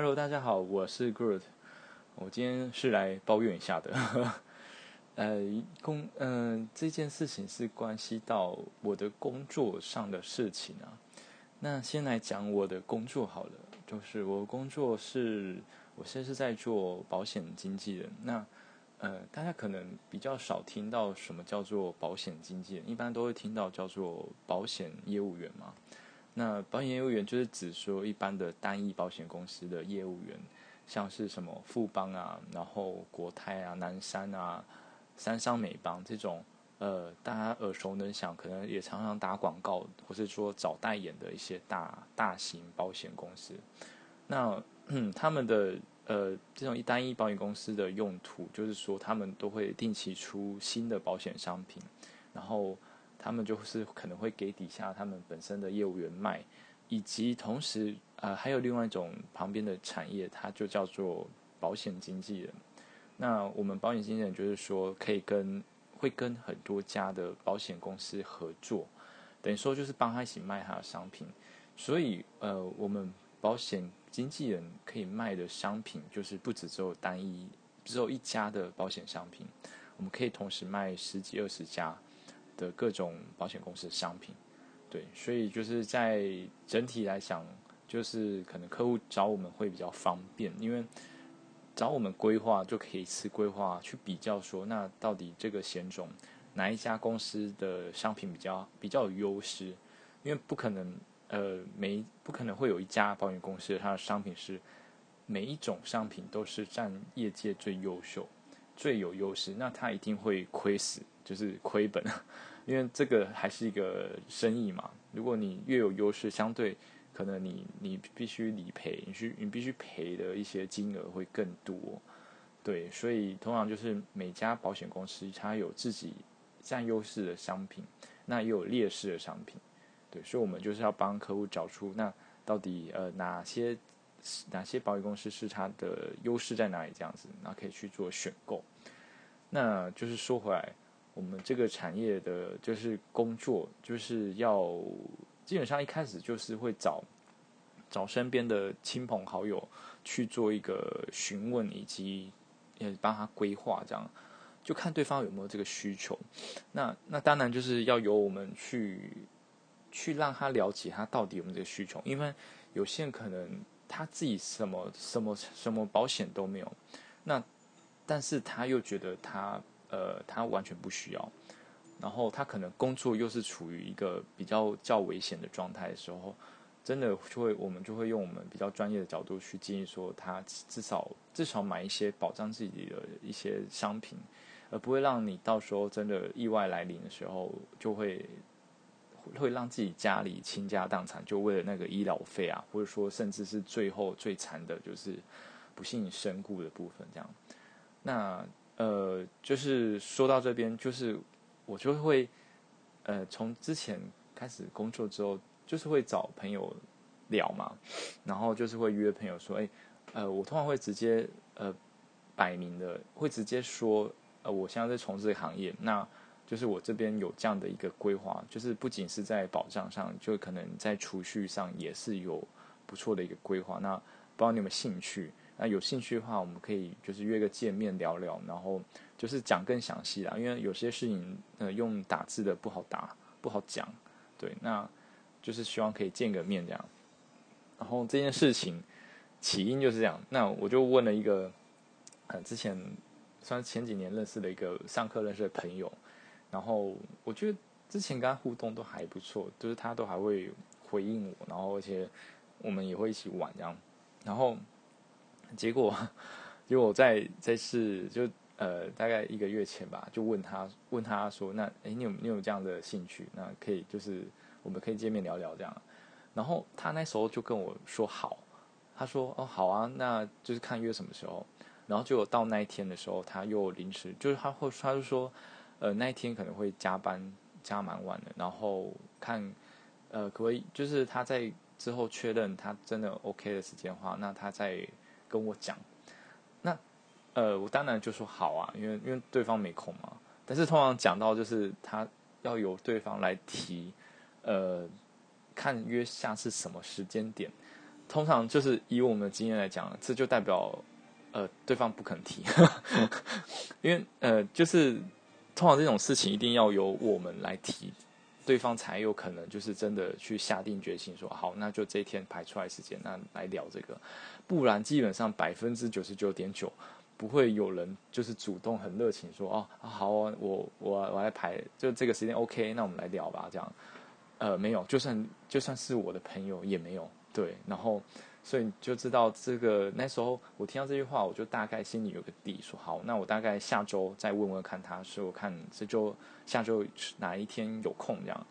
Hello，大家好，我是 Groot。我今天是来抱怨一下的。呃，工，嗯，这件事情是关系到我的工作上的事情啊。那先来讲我的工作好了，就是我工作是，我现在是在做保险经纪人。那，呃，大家可能比较少听到什么叫做保险经纪人，一般都会听到叫做保险业务员嘛。那保险业务员就是指说一般的单一保险公司的业务员，像是什么富邦啊，然后国泰啊、南山啊、三商美邦这种，呃，大家耳熟能详，可能也常常打广告或是说找代言的一些大大型保险公司。那他们的呃这种一单一保险公司的用途，就是说他们都会定期出新的保险商品，然后。他们就是可能会给底下他们本身的业务员卖，以及同时呃还有另外一种旁边的产业，它就叫做保险经纪人。那我们保险经纪人就是说可以跟会跟很多家的保险公司合作，等于说就是帮他一起卖他的商品。所以呃我们保险经纪人可以卖的商品就是不止只有单一只有一家的保险商品，我们可以同时卖十几二十家。的各种保险公司的商品，对，所以就是在整体来讲，就是可能客户找我们会比较方便，因为找我们规划就可以一次规划去比较说，那到底这个险种哪一家公司的商品比较比较有优势？因为不可能，呃，每不可能会有一家保险公司它的商品是每一种商品都是占业界最优秀、最有优势，那它一定会亏死。就是亏本，因为这个还是一个生意嘛。如果你越有优势，相对可能你你必须理赔，你需你必须赔的一些金额会更多。对，所以通常就是每家保险公司它有自己占优势的商品，那也有劣势的商品。对，所以我们就是要帮客户找出那到底呃哪些哪些保险公司是它的优势在哪里，这样子，然后可以去做选购。那就是说回来。我们这个产业的，就是工作，就是要基本上一开始就是会找找身边的亲朋好友去做一个询问，以及也帮他规划，这样就看对方有没有这个需求。那那当然就是要由我们去去让他了解他到底有没有这个需求，因为有些人可能他自己什么什么什么保险都没有，那但是他又觉得他。呃，他完全不需要，然后他可能工作又是处于一个比较较危险的状态的时候，真的就会我们就会用我们比较专业的角度去建议说，他至少至少买一些保障自己的一些商品，而不会让你到时候真的意外来临的时候，就会会让自己家里倾家荡产，就为了那个医疗费啊，或者说甚至是最后最惨的就是不幸身故的部分这样，那。呃，就是说到这边，就是我就会，呃，从之前开始工作之后，就是会找朋友聊嘛，然后就是会约朋友说，哎，呃，我通常会直接呃摆明的，会直接说，呃，我现在在从事这个行业，那就是我这边有这样的一个规划，就是不仅是在保障上，就可能在储蓄上也是有不错的一个规划，那不知道你有没有兴趣？那有兴趣的话，我们可以就是约个见面聊聊，然后就是讲更详细啦。因为有些事情，呃，用打字的不好打，不好讲，对。那就是希望可以见个面这样。然后这件事情起因就是这样。那我就问了一个，呃，之前算前几年认识的一个上课认识的朋友，然后我觉得之前跟他互动都还不错，就是他都还会回应我，然后而且我们也会一起玩这样，然后。结果，结果在这次就呃大概一个月前吧，就问他问他说：“那哎，你有你有这样的兴趣？那可以就是我们可以见面聊聊这样。”然后他那时候就跟我说：“好。”他说：“哦，好啊，那就是看约什么时候。”然后就到那一天的时候，他又临时就是他会他就说：“呃，那一天可能会加班加蛮晚的，然后看呃可不可以就是他在之后确认他真的 OK 的时间的话，那他再。”跟我讲，那呃，我当然就说好啊，因为因为对方没空嘛。但是通常讲到就是他要由对方来提，呃，看约下次什么时间点，通常就是以我们的经验来讲，这就代表呃对方不肯提，因为呃就是通常这种事情一定要由我们来提。对方才有可能就是真的去下定决心说好，那就这一天排出来时间，那来聊这个。不然基本上百分之九十九点九不会有人就是主动很热情说哦好，我我我来排，就这个时间 OK，那我们来聊吧。这样，呃，没有，就算就算是我的朋友也没有对，然后。所以就知道这个那时候我听到这句话，我就大概心里有个底，说好，那我大概下周再问问看他，说我看这周下周哪一天有空这样，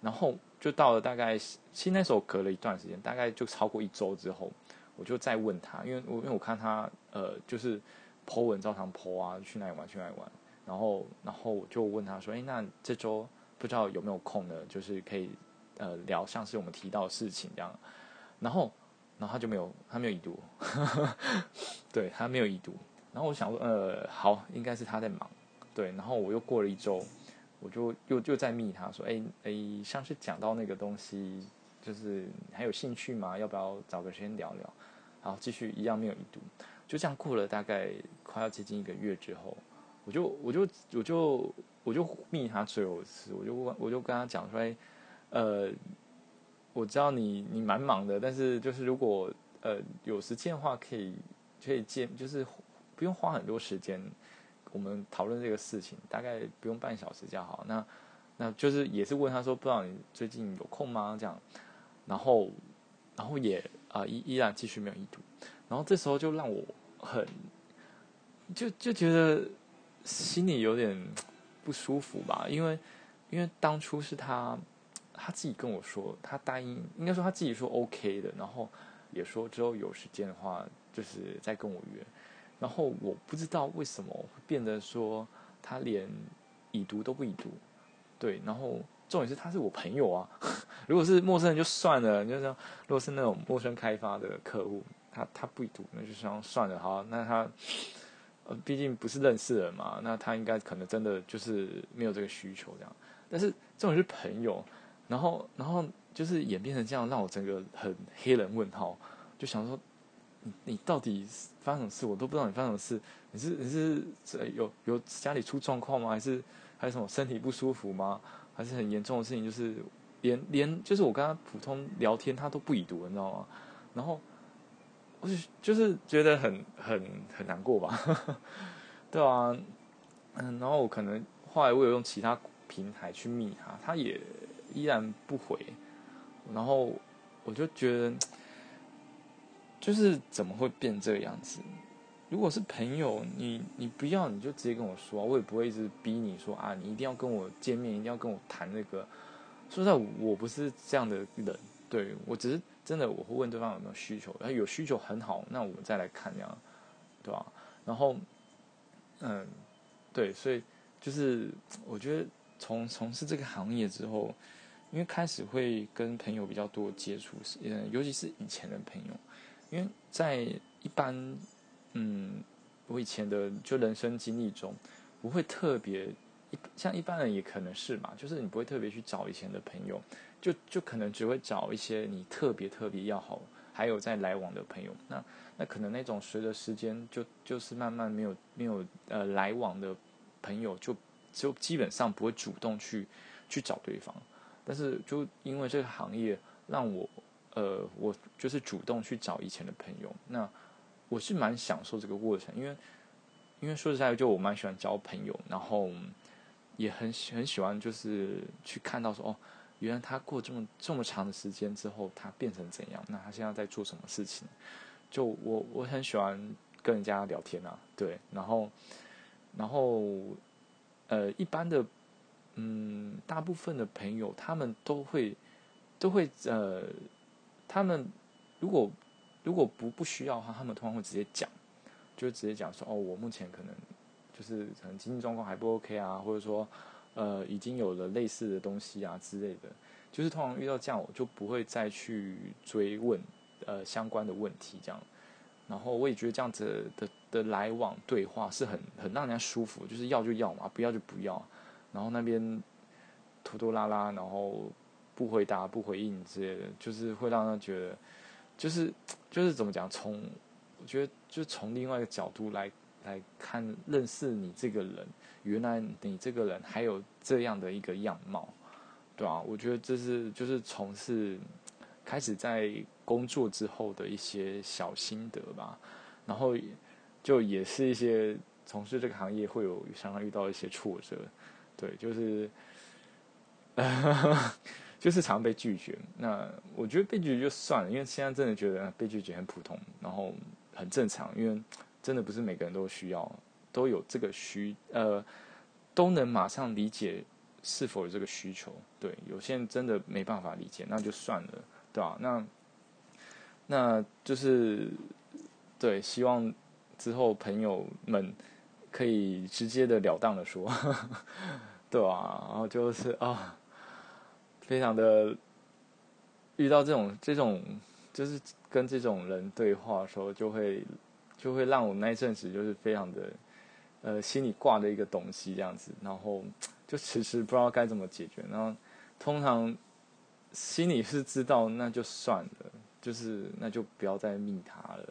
然后就到了大概，其实那时候隔了一段时间，大概就超过一周之后，我就再问他，因为我因为我看他呃就是剖文照常剖啊，去哪里玩去哪里玩，然后然后我就问他说，哎，那这周不知道有没有空呢？就是可以呃聊像是我们提到的事情这样，然后。然后他就没有，他没有已读，对他没有已读。然后我想说，呃，好，应该是他在忙，对。然后我又过了一周，我就又又在密他说，哎哎，上次讲到那个东西，就是还有兴趣吗？要不要找个时间聊聊？然后，继续一样没有已读。就这样过了大概快要接近一个月之后，我就我就我就我就密他最后一次，我就我就跟他讲说，哎，呃。我知道你你蛮忙的，但是就是如果呃有时间的话，可以可以见，就是不用花很多时间，我们讨论这个事情，大概不用半小时就好。那那就是也是问他说，不知道你最近有空吗？这样，然后然后也啊依依然继续没有意图，然后这时候就让我很就就觉得心里有点不舒服吧，因为因为当初是他。他自己跟我说，他答应，应该说他自己说 OK 的，然后也说之后有时间的话，就是再跟我约。然后我不知道为什么会变得说他连已读都不已读，对。然后重点是他是我朋友啊，如果是陌生人就算了，就像如果是那种陌生开发的客户，他他不已读，那就想算了好，那他呃毕竟不是认识人嘛，那他应该可能真的就是没有这个需求这样。但是这种是朋友。然后，然后就是演变成这样，让我整个很黑人问号，就想说，你你到底发生什么事？我都不知道你发生什么事。你是你是有有家里出状况吗？还是还有什么身体不舒服吗？还是很严重的事情？就是连连就是我跟他普通聊天，他都不已读，你知道吗？然后我就就是觉得很很很难过吧，对啊，嗯，然后我可能后来我有用其他平台去密他，他也。依然不回，然后我就觉得，就是怎么会变这个样子？如果是朋友，你你不要你就直接跟我说，我也不会一直逼你说啊，你一定要跟我见面，一定要跟我谈那个。说实在，我不是这样的人，对我只是真的我会问对方有没有需求，然后有需求很好，那我们再来看这样，对吧？然后，嗯，对，所以就是我觉得从从事这个行业之后。因为开始会跟朋友比较多接触，嗯，尤其是以前的朋友，因为在一般，嗯，我以前的就人生经历中，不会特别一像一般人也可能是嘛，就是你不会特别去找以前的朋友，就就可能只会找一些你特别特别要好，还有在来往的朋友。那那可能那种随着时间就就是慢慢没有没有呃来往的朋友，就就基本上不会主动去去找对方。但是就因为这个行业让我，呃，我就是主动去找以前的朋友，那我是蛮享受这个过程，因为因为说实在，就我蛮喜欢交朋友，然后也很很喜欢就是去看到说哦，原来他过这么这么长的时间之后，他变成怎样？那他现在在做什么事情？就我我很喜欢跟人家聊天啊，对，然后然后呃一般的。嗯，大部分的朋友他们都会都会呃，他们如果如果不不需要的话，他们通常会直接讲，就直接讲说哦，我目前可能就是可能经济状况还不 OK 啊，或者说呃已经有了类似的东西啊之类的，就是通常遇到这样，我就不会再去追问呃相关的问题这样，然后我也觉得这样子的的来往对话是很很让人家舒服，就是要就要嘛，不要就不要。然后那边拖拖拉拉，然后不回答、不回应之类的，就是会让他觉得就是就是怎么讲？从我觉得就从另外一个角度来来看，认识你这个人，原来你这个人还有这样的一个样貌，对吧？我觉得这是就是从事开始在工作之后的一些小心得吧。然后就也是一些从事这个行业会有常常遇到一些挫折，对，就是。就是常被拒绝，那我觉得被拒绝就算了，因为现在真的觉得被拒绝很普通，然后很正常，因为真的不是每个人都需要，都有这个需呃，都能马上理解是否有这个需求。对，有些人真的没办法理解，那就算了，对吧？那那就是对，希望之后朋友们可以直接的了当的说，对吧？然后就是啊。非常的遇到这种这种，就是跟这种人对话的时候，就会就会让我那一阵子就是非常的呃心里挂的一个东西这样子，然后就迟迟不知道该怎么解决。然后通常心里是知道那就算了，就是那就不要再密他了，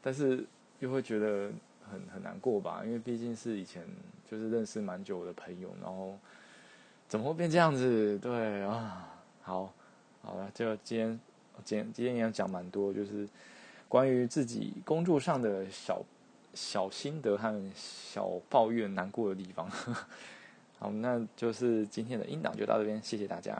但是又会觉得很很难过吧，因为毕竟是以前就是认识蛮久的朋友，然后。怎么会变这样子？对啊，好，好了，就今天，今天今天也要讲蛮多，就是关于自己工作上的小小心得和小抱怨、难过的地方。好，那就是今天的音档就到这边，谢谢大家。